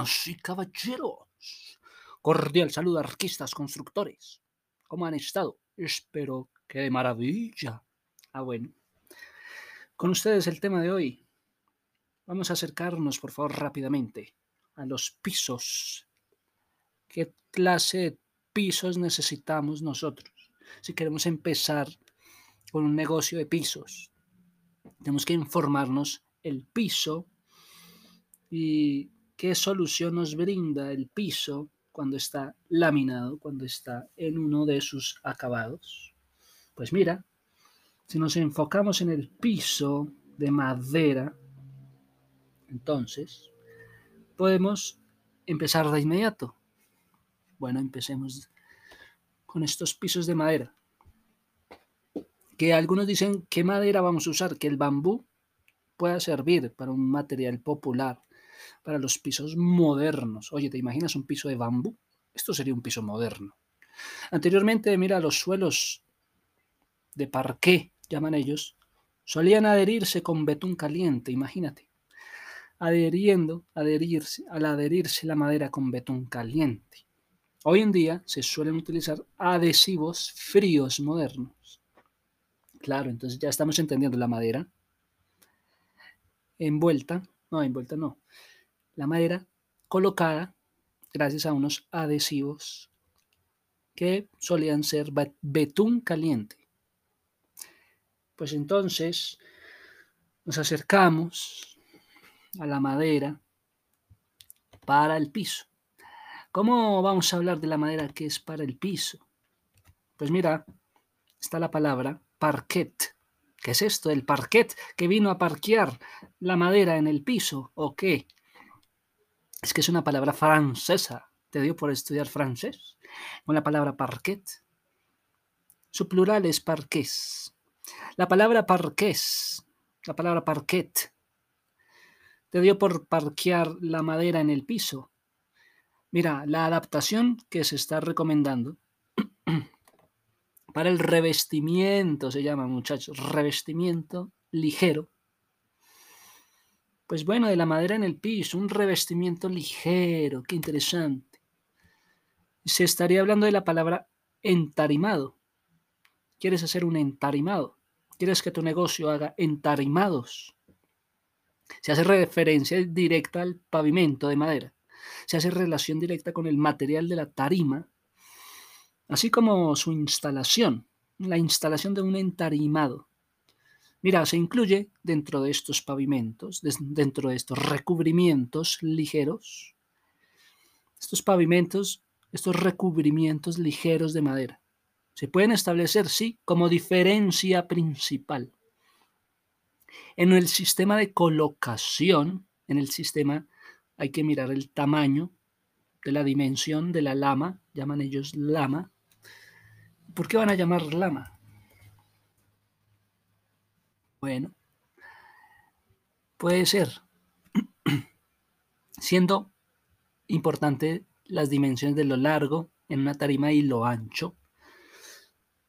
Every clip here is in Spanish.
Damas y caballeros, cordial saludo arquistas constructores. ¿Cómo han estado? Espero que de maravilla. Ah, bueno. Con ustedes el tema de hoy. Vamos a acercarnos, por favor, rápidamente a los pisos. ¿Qué clase de pisos necesitamos nosotros? Si queremos empezar con un negocio de pisos, tenemos que informarnos el piso y qué solución nos brinda el piso cuando está laminado, cuando está en uno de sus acabados. Pues mira, si nos enfocamos en el piso de madera, entonces podemos empezar de inmediato. Bueno, empecemos con estos pisos de madera. Que algunos dicen, ¿qué madera vamos a usar? Que el bambú pueda servir para un material popular, para los pisos modernos. Oye, ¿te imaginas un piso de bambú? Esto sería un piso moderno. Anteriormente, mira, los suelos de parqué, llaman ellos, solían adherirse con betún caliente, imagínate. Adheriendo, adherirse, al adherirse la madera con betún caliente. Hoy en día se suelen utilizar adhesivos fríos modernos. Claro, entonces ya estamos entendiendo la madera envuelta, no, envuelta no, la madera colocada gracias a unos adhesivos que solían ser betún caliente. Pues entonces nos acercamos a la madera para el piso. ¿Cómo vamos a hablar de la madera que es para el piso? Pues mira, está la palabra parquet. ¿Qué es esto? ¿El parquet que vino a parquear la madera en el piso o qué? Es que es una palabra francesa. ¿Te dio por estudiar francés? Con la palabra parquet. Su plural es parqués. La palabra parqués, la palabra parquet, te dio por parquear la madera en el piso. Mira, la adaptación que se está recomendando para el revestimiento, se llama muchachos, revestimiento ligero. Pues bueno, de la madera en el piso, un revestimiento ligero, qué interesante. Se estaría hablando de la palabra entarimado. ¿Quieres hacer un entarimado? ¿Quieres que tu negocio haga entarimados? Se hace referencia directa al pavimento de madera. Se hace relación directa con el material de la tarima así como su instalación, la instalación de un entarimado. Mira, se incluye dentro de estos pavimentos, dentro de estos recubrimientos ligeros, estos pavimentos, estos recubrimientos ligeros de madera. Se pueden establecer, sí, como diferencia principal. En el sistema de colocación, en el sistema hay que mirar el tamaño de la dimensión de la lama, llaman ellos lama, ¿Por qué van a llamar lama? Bueno, puede ser, siendo importante las dimensiones de lo largo en una tarima y lo ancho,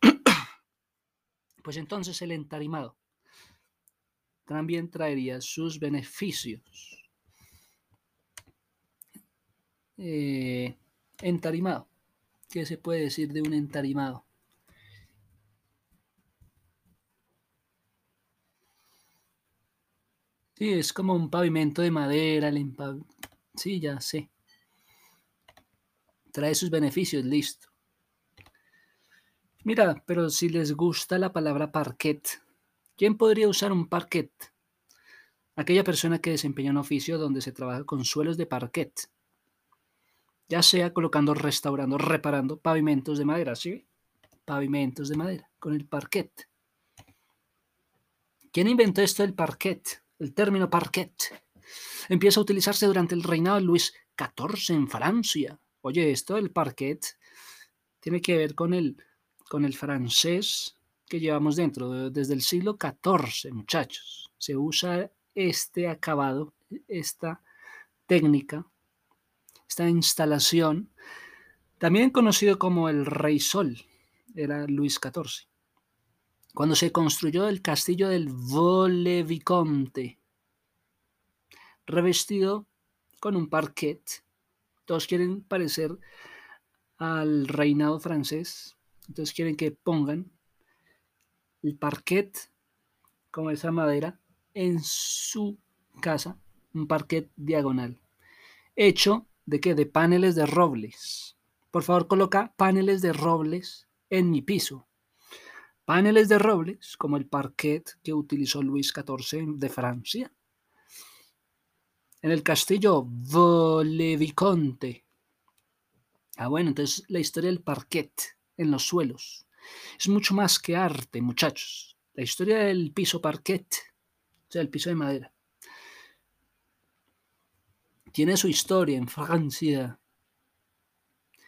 pues entonces el entarimado también traería sus beneficios. Eh, entarimado. ¿Qué se puede decir de un entarimado? Sí, es como un pavimento de madera. Sí, ya sé. Trae sus beneficios, listo. Mira, pero si les gusta la palabra parquet, ¿quién podría usar un parquet? Aquella persona que desempeña un oficio donde se trabaja con suelos de parquet. Ya sea colocando, restaurando, reparando pavimentos de madera, ¿sí? Pavimentos de madera, con el parquet. ¿Quién inventó esto del parquet? El término parquet empieza a utilizarse durante el reinado de Luis XIV en Francia. Oye, esto del parquet tiene que ver con el, con el francés que llevamos dentro desde el siglo XIV, muchachos. Se usa este acabado, esta técnica, esta instalación, también conocido como el Rey Sol, era Luis XIV cuando se construyó el castillo del Vole Vicomte, revestido con un parquet. Todos quieren parecer al reinado francés. Entonces quieren que pongan el parquet como esa madera en su casa, un parquet diagonal, hecho de qué? De paneles de robles. Por favor, coloca paneles de robles en mi piso. Paneles de robles, como el parquet que utilizó Luis XIV de Francia. En el castillo Voleviconte. Ah, bueno, entonces la historia del parquet en los suelos es mucho más que arte, muchachos. La historia del piso parquet, o sea, el piso de madera, tiene su historia en Francia.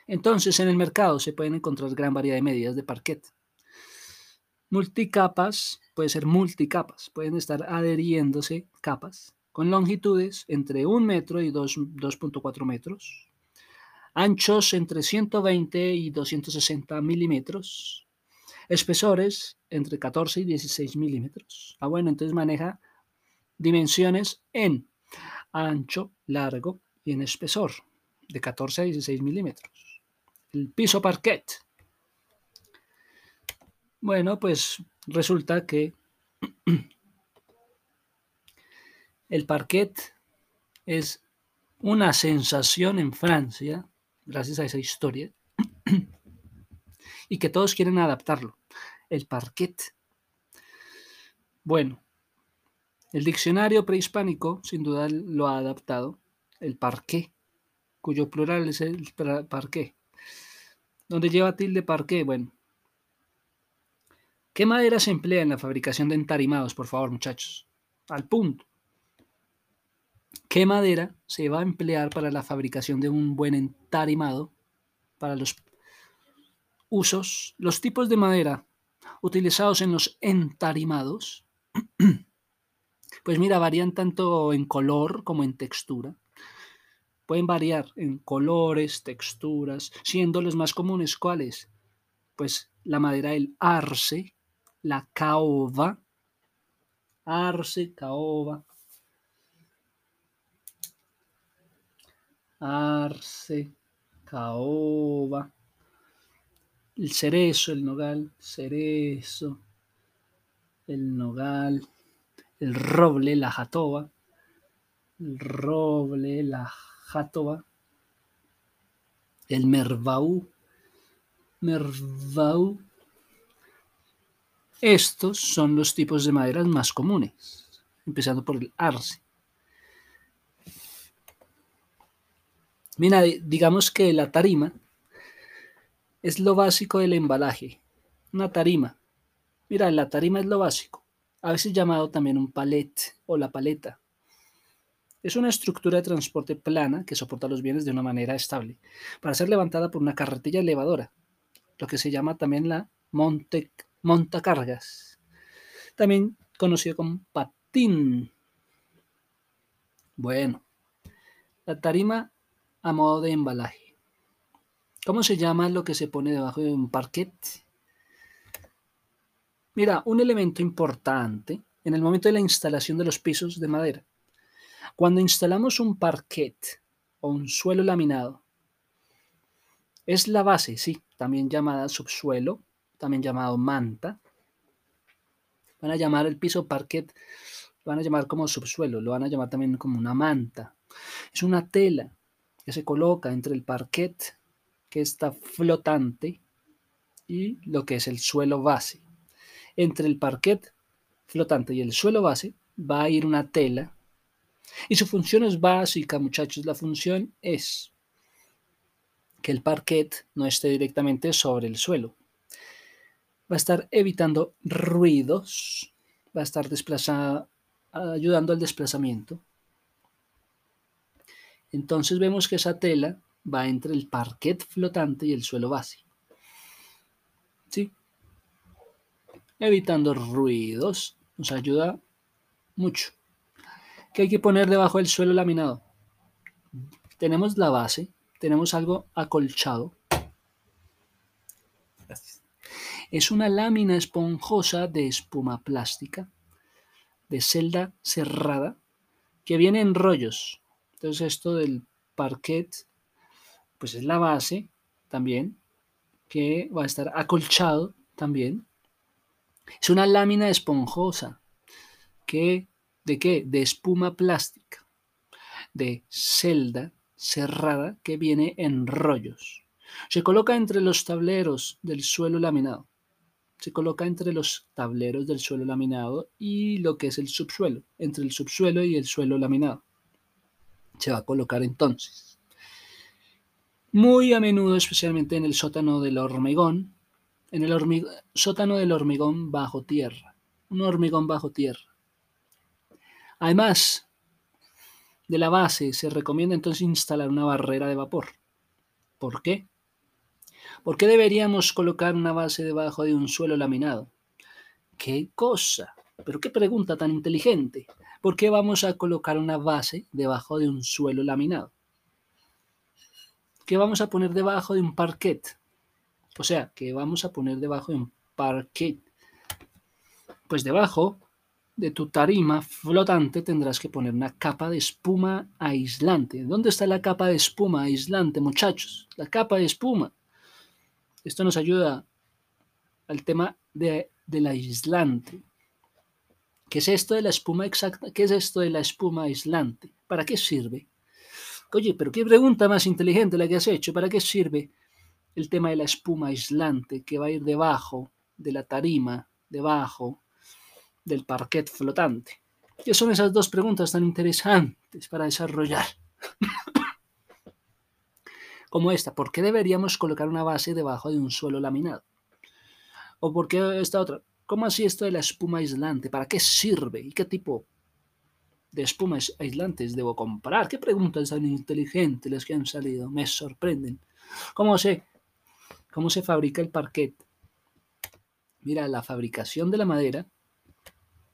Entonces, en el mercado se pueden encontrar gran variedad de medidas de parquet. Multicapas, puede ser multicapas, pueden estar adheriéndose capas con longitudes entre 1 metro y 2.4 metros, anchos entre 120 y 260 milímetros, espesores entre 14 y 16 milímetros. Ah, bueno, entonces maneja dimensiones en ancho, largo y en espesor, de 14 a 16 milímetros. El piso parquet. Bueno, pues resulta que el parquet es una sensación en Francia, gracias a esa historia, y que todos quieren adaptarlo. El parquet. Bueno, el diccionario prehispánico sin duda lo ha adaptado, el parqué, cuyo plural es el parqué. ¿Dónde lleva tilde parqué? Bueno. ¿Qué madera se emplea en la fabricación de entarimados, por favor, muchachos? Al punto. ¿Qué madera se va a emplear para la fabricación de un buen entarimado? Para los usos, los tipos de madera utilizados en los entarimados Pues mira, varían tanto en color como en textura. Pueden variar en colores, texturas, siendo los más comunes cuáles. Pues la madera del arce, la caoba, arce, caoba, arce, caoba, el cerezo, el nogal, cerezo, el nogal, el roble, la jatoba, el roble, la jatoba, el mervaú, mervaú. Estos son los tipos de maderas más comunes, empezando por el arce. Mira, digamos que la tarima es lo básico del embalaje. Una tarima. Mira, la tarima es lo básico a veces llamado también un palet o la paleta. Es una estructura de transporte plana que soporta los bienes de una manera estable, para ser levantada por una carretilla elevadora, lo que se llama también la monte, montacargas, también conocido como patín. Bueno, la tarima a modo de embalaje. ¿Cómo se llama lo que se pone debajo de un parquet? Mira, un elemento importante en el momento de la instalación de los pisos de madera. Cuando instalamos un parquet o un suelo laminado, es la base, sí, también llamada subsuelo, también llamado manta. Van a llamar el piso parquet, lo van a llamar como subsuelo, lo van a llamar también como una manta. Es una tela que se coloca entre el parquet, que está flotante, y lo que es el suelo base. Entre el parquet flotante y el suelo base va a ir una tela. Y su función es básica, muchachos. La función es que el parquet no esté directamente sobre el suelo. Va a estar evitando ruidos, va a estar ayudando al desplazamiento. Entonces vemos que esa tela va entre el parquet flotante y el suelo base. ¿Sí? evitando ruidos. Nos ayuda mucho. ¿Qué hay que poner debajo del suelo laminado? Tenemos la base, tenemos algo acolchado. Es una lámina esponjosa de espuma plástica, de celda cerrada, que viene en rollos Entonces esto del parquet, pues es la base también, que va a estar acolchado también. Es una lámina esponjosa que, ¿de qué? De espuma plástica, de celda cerrada que viene en rollos. Se coloca entre los tableros del suelo laminado. Se coloca entre los tableros del suelo laminado y lo que es el subsuelo, entre el subsuelo y el suelo laminado. Se va a colocar entonces. Muy a menudo, especialmente en el sótano del hormigón, en el sótano del hormigón bajo tierra. Un hormigón bajo tierra. Además de la base, se recomienda entonces instalar una barrera de vapor. ¿Por qué? ¿Por qué deberíamos colocar una base debajo de un suelo laminado? ¿Qué cosa? Pero qué pregunta tan inteligente. ¿Por qué vamos a colocar una base debajo de un suelo laminado? ¿Qué vamos a poner debajo de un parquet? O sea, ¿qué vamos a poner debajo de un parquet? Pues debajo de tu tarima flotante tendrás que poner una capa de espuma aislante. ¿Dónde está la capa de espuma aislante, muchachos? La capa de espuma. Esto nos ayuda al tema de, del aislante. ¿Qué es esto de la espuma exacta? ¿Qué es esto de la espuma aislante? ¿Para qué sirve? Oye, pero qué pregunta más inteligente la que has hecho. ¿Para qué sirve el tema de la espuma aislante que va a ir debajo de la tarima, debajo del parquet flotante? ¿Qué son esas dos preguntas tan interesantes para desarrollar? Como esta, ¿por qué deberíamos colocar una base debajo de un suelo laminado? ¿O por qué esta otra? ¿Cómo así esto de la espuma aislante? ¿Para qué sirve? ¿Y qué tipo de espumas aislantes debo comprar? ¿Qué preguntas tan inteligentes las que han salido? Me sorprenden. ¿Cómo se, cómo se fabrica el parquet? Mira, la fabricación de la madera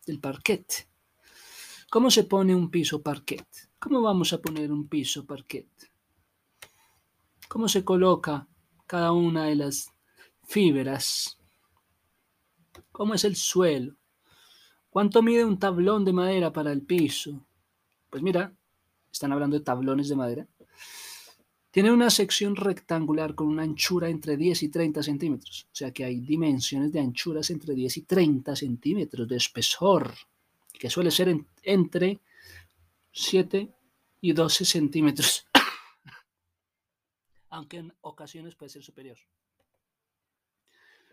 del parquet. ¿Cómo se pone un piso parquet? ¿Cómo vamos a poner un piso parquet? Cómo se coloca cada una de las fibras, cómo es el suelo, cuánto mide un tablón de madera para el piso. Pues mira, están hablando de tablones de madera. Tiene una sección rectangular con una anchura entre 10 y 30 centímetros. O sea que hay dimensiones de anchuras entre 10 y 30 centímetros de espesor, que suele ser entre 7 y 12 centímetros aunque en ocasiones puede ser superior.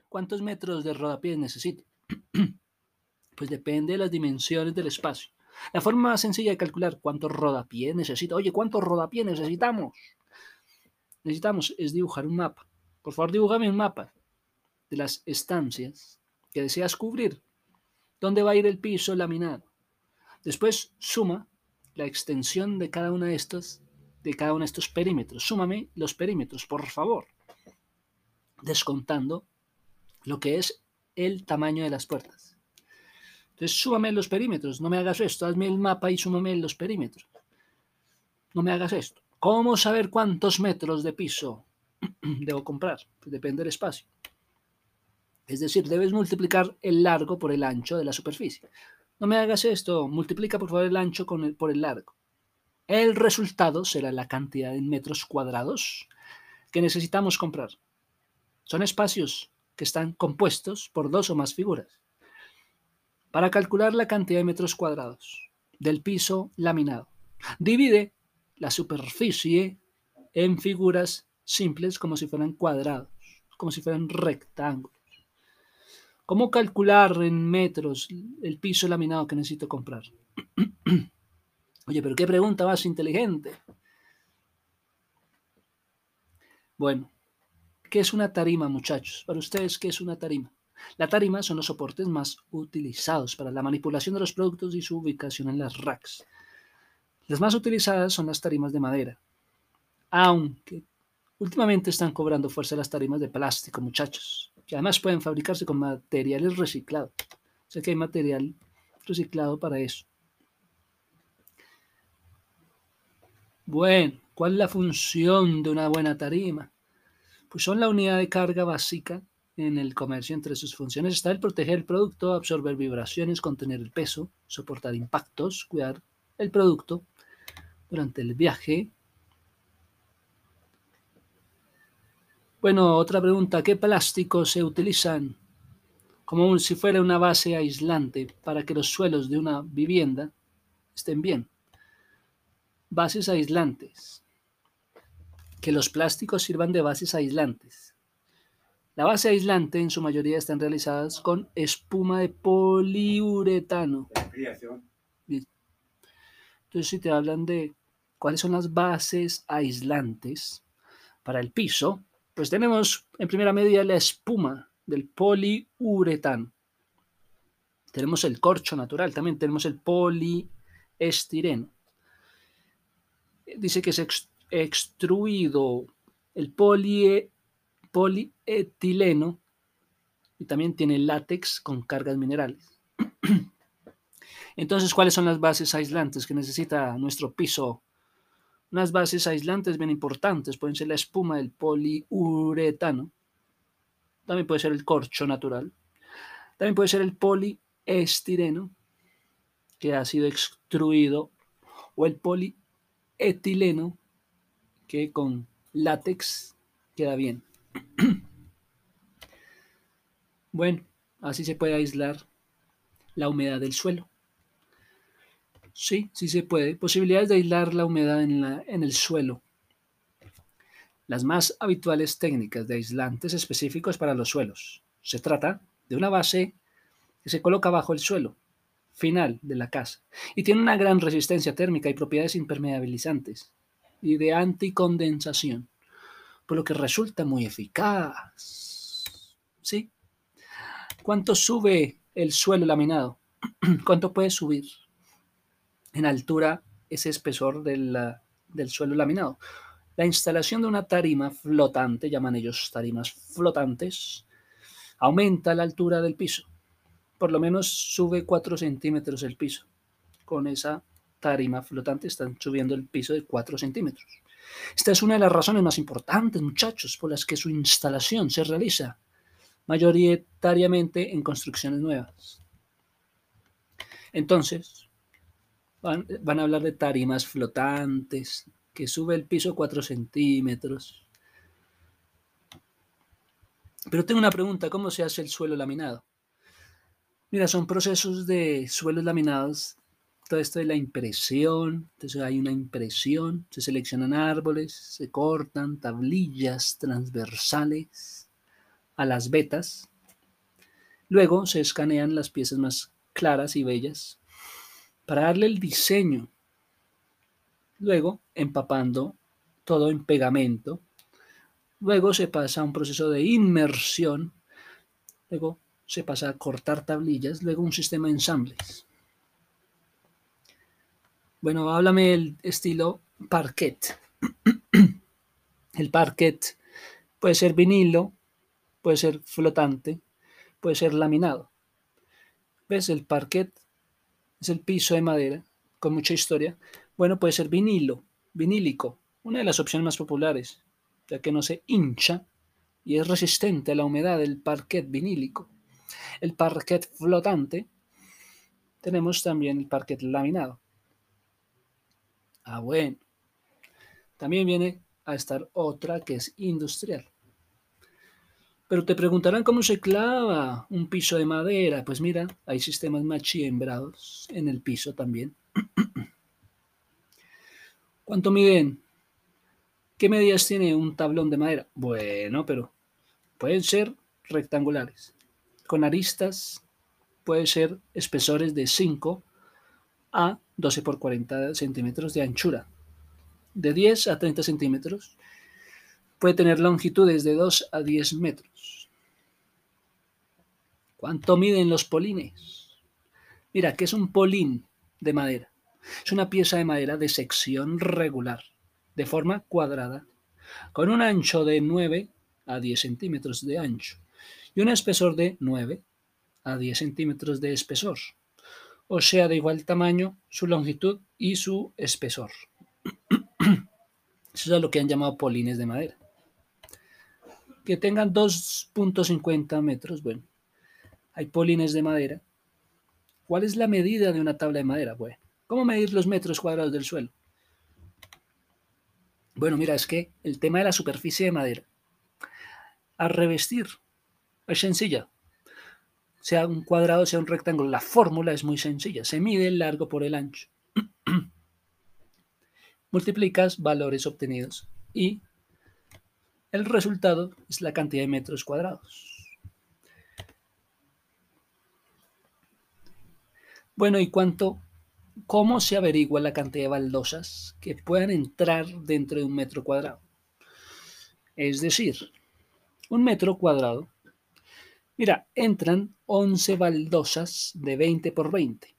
¿Cuántos metros de rodapiés necesito? pues depende de las dimensiones del espacio. La forma más sencilla de calcular cuántos rodapiés necesito. Oye, ¿cuántos rodapiés necesitamos? Necesitamos es dibujar un mapa. Por favor, dibújame un mapa de las estancias que deseas cubrir. ¿Dónde va a ir el piso laminado? Después suma la extensión de cada una de estas de cada uno de estos perímetros. Súmame los perímetros, por favor. Descontando lo que es el tamaño de las puertas. Entonces, súmame los perímetros. No me hagas esto. Hazme el mapa y súmame los perímetros. No me hagas esto. ¿Cómo saber cuántos metros de piso debo comprar? Pues depende del espacio. Es decir, debes multiplicar el largo por el ancho de la superficie. No me hagas esto. Multiplica por favor el ancho con el, por el largo. El resultado será la cantidad de metros cuadrados que necesitamos comprar. Son espacios que están compuestos por dos o más figuras. Para calcular la cantidad de metros cuadrados del piso laminado, divide la superficie en figuras simples como si fueran cuadrados, como si fueran rectángulos. ¿Cómo calcular en metros el piso laminado que necesito comprar? Oye, pero qué pregunta más inteligente. Bueno, ¿qué es una tarima, muchachos? Para ustedes, ¿qué es una tarima? La tarima son los soportes más utilizados para la manipulación de los productos y su ubicación en las racks. Las más utilizadas son las tarimas de madera, aunque últimamente están cobrando fuerza las tarimas de plástico, muchachos, que además pueden fabricarse con materiales reciclados. O sea que hay material reciclado para eso. Bueno, ¿cuál es la función de una buena tarima? Pues son la unidad de carga básica en el comercio. Entre sus funciones está el proteger el producto, absorber vibraciones, contener el peso, soportar impactos, cuidar el producto, durante el viaje. Bueno, otra pregunta, ¿qué plásticos se utilizan como si fuera una base aislante para que los suelos de una vivienda estén bien? Bases aislantes. Que los plásticos sirvan de bases aislantes. La base aislante en su mayoría están realizadas con espuma de poliuretano. Entonces, si te hablan de cuáles son las bases aislantes para el piso, pues tenemos en primera medida la espuma del poliuretano. Tenemos el corcho natural, también tenemos el poliestireno. Dice que es extruido el polietileno y también tiene látex con cargas minerales. Entonces, ¿cuáles son las bases aislantes que necesita nuestro piso unas bases aislantes bien importantes pueden ser la espuma del poliuretano, también puede ser el corcho natural, también puede ser el poliestireno, que ha sido extruido, o el polietileno, que con látex queda bien. bueno, así se puede aislar la humedad del suelo. Sí, sí se puede. Posibilidades de aislar la humedad en, en el suelo. Las más habituales técnicas de aislantes específicos para los suelos. Se trata de una base que se coloca bajo el suelo final de la casa y tiene una gran resistencia térmica y propiedades impermeabilizantes y de anticondensación, por lo que resulta muy eficaz. ¿Sí? ¿Cuánto sube el suelo laminado? ¿Cuánto puede subir? en altura ese espesor del, del suelo laminado. La instalación de una tarima flotante, llaman ellos tarimas flotantes, aumenta la altura del piso. Por lo menos sube 4 centímetros el piso. Con esa tarima flotante están subiendo el piso de 4 centímetros. Esta es una de las razones más importantes, muchachos, por las que su instalación se realiza mayoritariamente en construcciones nuevas. Entonces, Van, a hablar de tarimas flotantes, que sube el piso 4 centímetros. Pero tengo una pregunta, ¿cómo se hace el suelo laminado? Mira, son procesos de suelos laminados. Todo esto de la impresión, entonces hay una impresión, se seleccionan árboles, se cortan tablillas transversales a las vetas. Luego se escanean las piezas más claras y bellas para darle el diseño. Luego, empapando todo en pegamento. Luego se pasa a un proceso de inmersión. Luego se pasa a cortar tablillas. Luego un sistema de ensambles. Bueno, háblame del estilo parquet. El parquet puede ser vinilo, puede ser flotante, puede ser laminado. ¿Ves? El parquet es el piso de madera, con mucha historia. Bueno, puede ser vinilo, vinílico, una de las opciones más populares, ya que no se hincha y es resistente a la humedad del parquet vinílico. El parquet flotante, tenemos también el parquet laminado. Ah, bueno. También viene a estar otra que es industrial. Pero te preguntarán cómo se clava un piso de madera. Pues mira, hay sistemas machiembrados en el piso también. ¿Cuánto miden? ¿Qué medidas tiene un tablón de madera? Bueno, pero pueden ser rectangulares. Con aristas puede ser espesores de 5 a 12 por 40 centímetros de anchura. De 10 a 30 centímetros Puede tener longitudes de 2 a 10 metros. ¿Cuánto miden los polines? Mira, ¿qué es un polín de madera? Es una pieza de madera de sección regular, de forma cuadrada, con un ancho de 9 a 10 centímetros de ancho y un espesor de 9 a 10 centímetros de espesor, o sea, de igual tamaño su longitud y su espesor. Eso es lo que han llamado polines de madera que tengan 2.50 metros. Bueno, hay polines de madera. ¿Cuál es la medida de una tabla de madera? Bueno, ¿cómo medir los metros cuadrados del suelo? Bueno, mira, es que el tema de la superficie de madera, a revestir, es sencilla. Sea un cuadrado, sea un rectángulo, la fórmula es muy sencilla. Se mide el largo por el ancho. Multiplicas valores obtenidos y el resultado es la cantidad de metros cuadrados. Bueno, ¿y cuánto? ¿Cómo se averigua la cantidad de baldosas que puedan entrar dentro de un metro cuadrado? Es decir, un metro cuadrado. Mira, entran 11 baldosas de 20 por 20.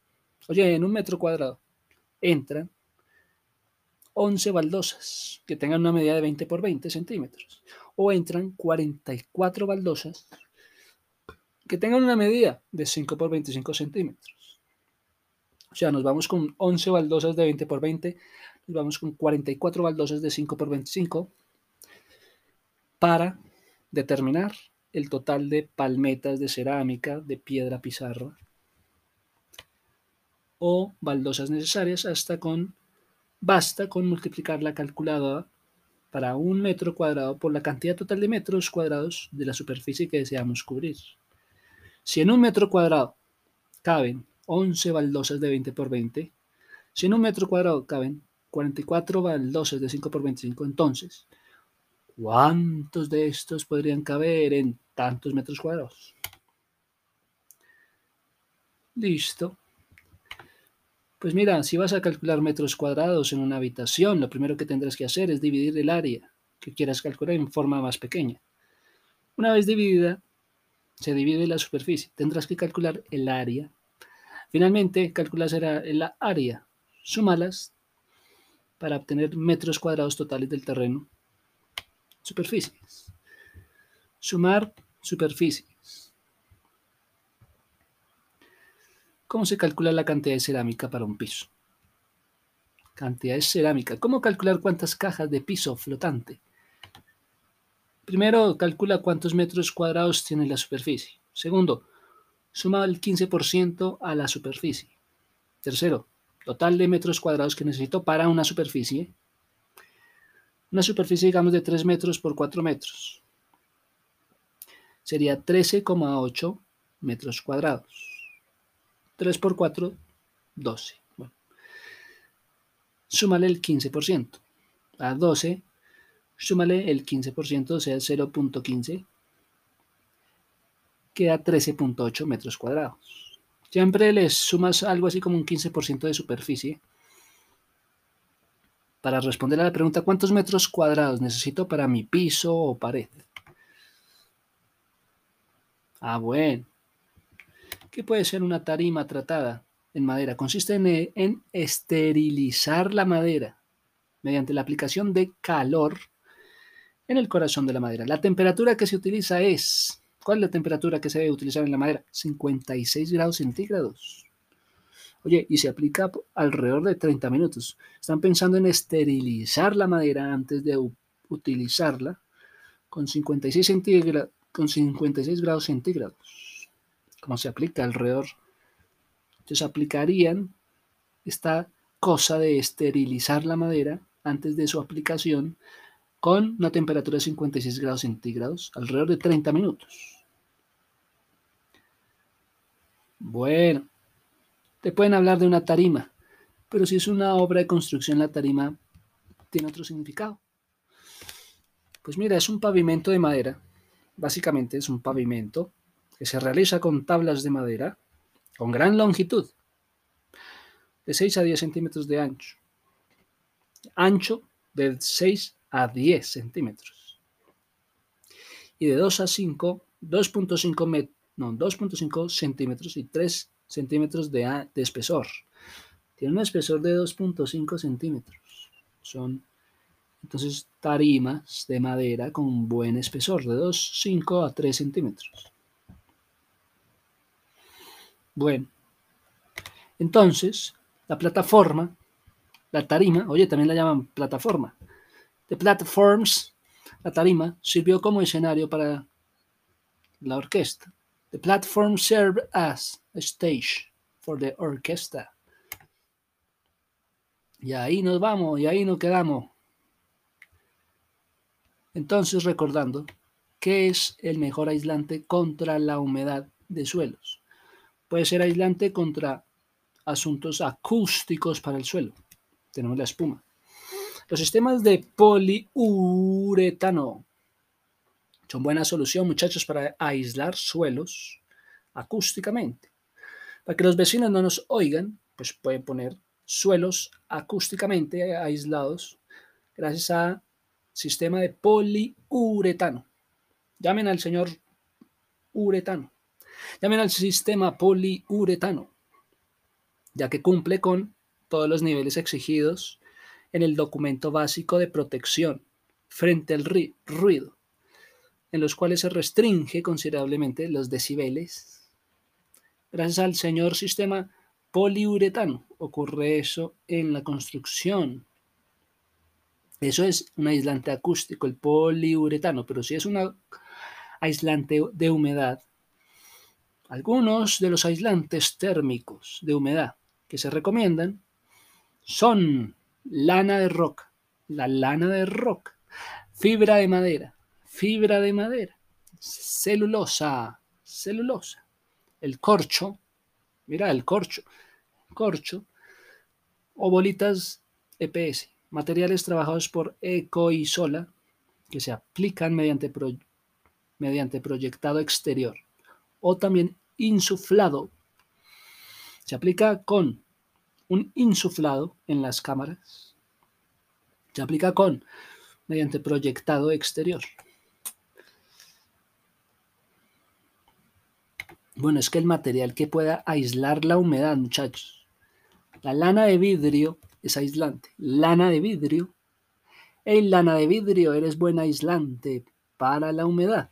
Oye, en un metro cuadrado entran 11 baldosas que tengan una medida de 20 por 20 centímetros. O entran 44 baldosas que tengan una medida de 5 por 25 centímetros. O sea, nos vamos con 11 baldosas de 20 por 20, nos vamos con 44 baldosas de 5 por 25 para determinar el total de palmetas de cerámica, de piedra pizarra o baldosas necesarias hasta con Basta con multiplicar la calculadora para un metro cuadrado por la cantidad total de metros cuadrados de la superficie que deseamos cubrir. Si en un metro cuadrado caben 11 baldosas de 20 por 20, si en un metro cuadrado caben 44 baldosas de 5 por 25, entonces, ¿cuántos de estos podrían caber en tantos metros cuadrados? Listo. Pues mira, si vas a calcular metros cuadrados en una habitación, lo primero que tendrás que hacer es dividir el área que quieras calcular en forma más pequeña. Una vez dividida, se divide la superficie. Tendrás que calcular el área. Finalmente, calculas el área. Súmalas para obtener metros cuadrados totales del terreno. Superficies. Sumar superficie. ¿Cómo se calcula la cantidad de cerámica para un piso? Cantidad de cerámica. ¿Cómo calcular cuántas cajas de piso flotante? Primero, calcula cuántos metros cuadrados tiene la superficie. Segundo, suma el 15% a la superficie. Tercero, total de metros cuadrados que necesito para una superficie. Una superficie, digamos, de 3 metros por 4 metros. Sería 13,8 metros cuadrados. 3 por 4, 12. Bueno. Súmale el 15%. A 12, súmale el 15%, o sea, 0.15. Queda 13.8 metros cuadrados. Siempre les sumas algo así como un 15% de superficie para responder a la pregunta ¿cuántos metros cuadrados necesito para mi piso o pared? Ah, bueno. ¿Qué puede ser una tarima tratada en madera? Consiste en, esterilizar la madera mediante la aplicación de calor en el corazón de la madera. La temperatura que se utiliza es, ¿cuál es la temperatura que se debe utilizar en la madera? 56 grados centígrados. Oye, y se aplica alrededor de 30 minutos. Están pensando en esterilizar la madera antes de utilizarla con 56, con 56 grados centígrados cómo se aplica alrededor. Entonces aplicarían esta cosa de esterilizar la madera antes de su aplicación con una temperatura de 56 grados centígrados, alrededor de 30 minutos. Bueno, te pueden hablar de una tarima, pero si es una obra de construcción, la tarima tiene otro significado. Pues mira, es un pavimento de madera, básicamente es un pavimento que se realiza con tablas de madera con gran longitud, de 6 a 10 centímetros de ancho, ancho de 6 a 10 centímetros, y de 2 a 5, 2.5 no, 2.5 centímetros y 3 centímetros de, de espesor. Tiene un espesor de 2.5 centímetros. Son entonces tarimas de madera con buen espesor de 2.5 a 3 centímetros. Bueno, entonces, la plataforma, la tarima, oye, también la llaman plataforma. The platforms, la tarima, sirvió como escenario para la orquesta. The platform served as a stage for the orchestra. Y ahí nos vamos, y ahí nos quedamos. Entonces, recordando, ¿qué es el mejor aislante contra la humedad de suelos? Puede ser aislante contra asuntos acústicos para el suelo. Tenemos la espuma. Los sistemas de poliuretano son buena solución, muchachos, para aislar suelos acústicamente. Para que los vecinos no nos oigan, pues pueden poner suelos acústicamente aislados gracias a sistema de poliuretano. Llamen al señor uretano. Llamen al sistema poliuretano, ya que cumple con todos los niveles exigidos en el documento básico de protección frente al ruido, en los cuales se restringe considerablemente los decibeles. Gracias al señor sistema poliuretano ocurre eso en la construcción. Eso es un aislante acústico, el poliuretano, pero si es un aislante de humedad, algunos de los aislantes térmicos de humedad que se recomiendan son lana de roca, la lana de roca, fibra de madera, fibra de madera, celulosa, celulosa, el corcho, mira el corcho, corcho, o bolitas EPS, materiales trabajados por Eco y Sola que se aplican mediante, mediante proyectado exterior o también insuflado. Se aplica con un insuflado en las cámaras. Se aplica con mediante proyectado exterior. Bueno, es que el material que pueda aislar la humedad, muchachos. La lana de vidrio es aislante. Lana de vidrio. El lana de vidrio eres buen aislante para la humedad.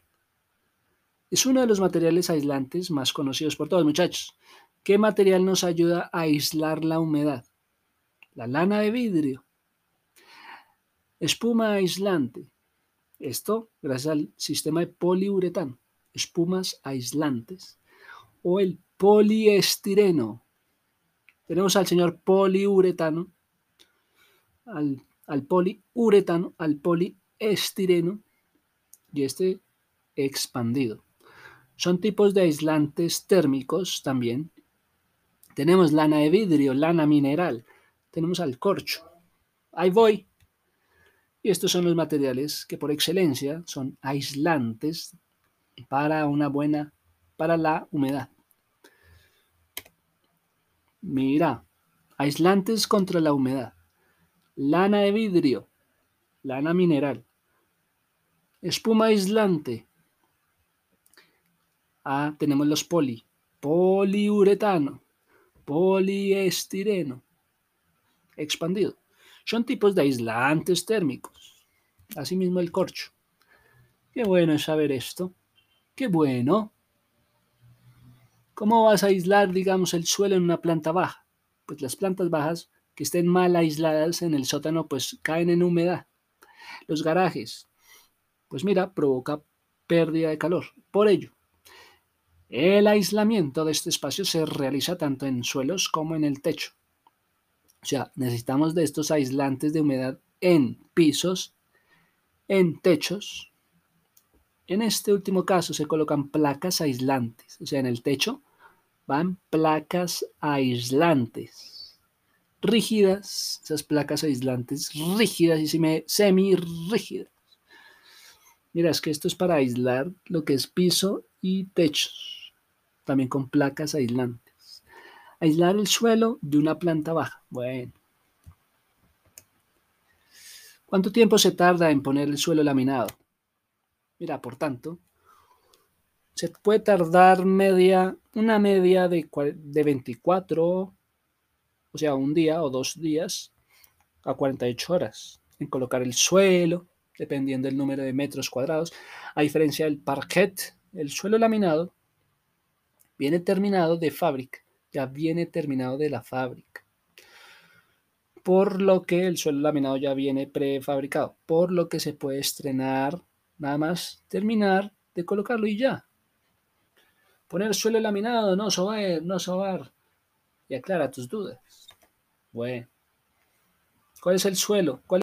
Es uno de los materiales aislantes más conocidos por todos, muchachos. ¿Qué material nos ayuda a aislar la humedad? La lana de vidrio. Espuma aislante. Esto gracias al sistema de poliuretano. Espumas aislantes. O el poliestireno. Tenemos al señor poliuretano, al, al poliuretano, al poliestireno y este expandido. Son tipos de aislantes térmicos también. Tenemos lana de vidrio, lana mineral. Tenemos al corcho. Ahí voy. Y estos son los materiales que por excelencia son aislantes para una buena, para la humedad. Mira, aislantes contra la humedad. Lana de vidrio, lana mineral. Espuma aislante, Ah, tenemos los poli. Poliuretano, poliestireno, expandido. Son tipos de aislantes térmicos. Asimismo el corcho. Qué bueno es saber esto. Qué bueno. ¿Cómo vas a aislar, digamos, el suelo en una planta baja? Pues las plantas bajas que estén mal aisladas en el sótano, pues caen en humedad. Los garajes, pues mira, provoca pérdida de calor. Por ello, el aislamiento de este espacio se realiza tanto en suelos como en el techo. O sea, necesitamos de estos aislantes de humedad en pisos, en techos. En este último caso se colocan placas aislantes. O sea, en el techo van placas aislantes. Rígidas, esas placas aislantes rígidas y semi-rígidas. Mira, es que esto es para aislar lo que es piso y techos también con placas aislantes. Aislar el suelo de una planta baja. Bueno. ¿Cuánto tiempo se tarda en poner el suelo laminado? Mira, por tanto, se puede tardar media, una media de, de 24, o sea, un día o dos días a 48 horas en colocar el suelo, dependiendo del número de metros cuadrados. A diferencia del parquet, el suelo laminado Viene terminado de fábrica, ya viene terminado de la fábrica. Por lo que el suelo laminado ya viene prefabricado, por lo que se puede estrenar, nada más terminar de colocarlo y ya. Poner suelo laminado, no sobar, no sobar. Y aclara tus dudas. Bueno. ¿Cuál es el suelo? ¿Cuál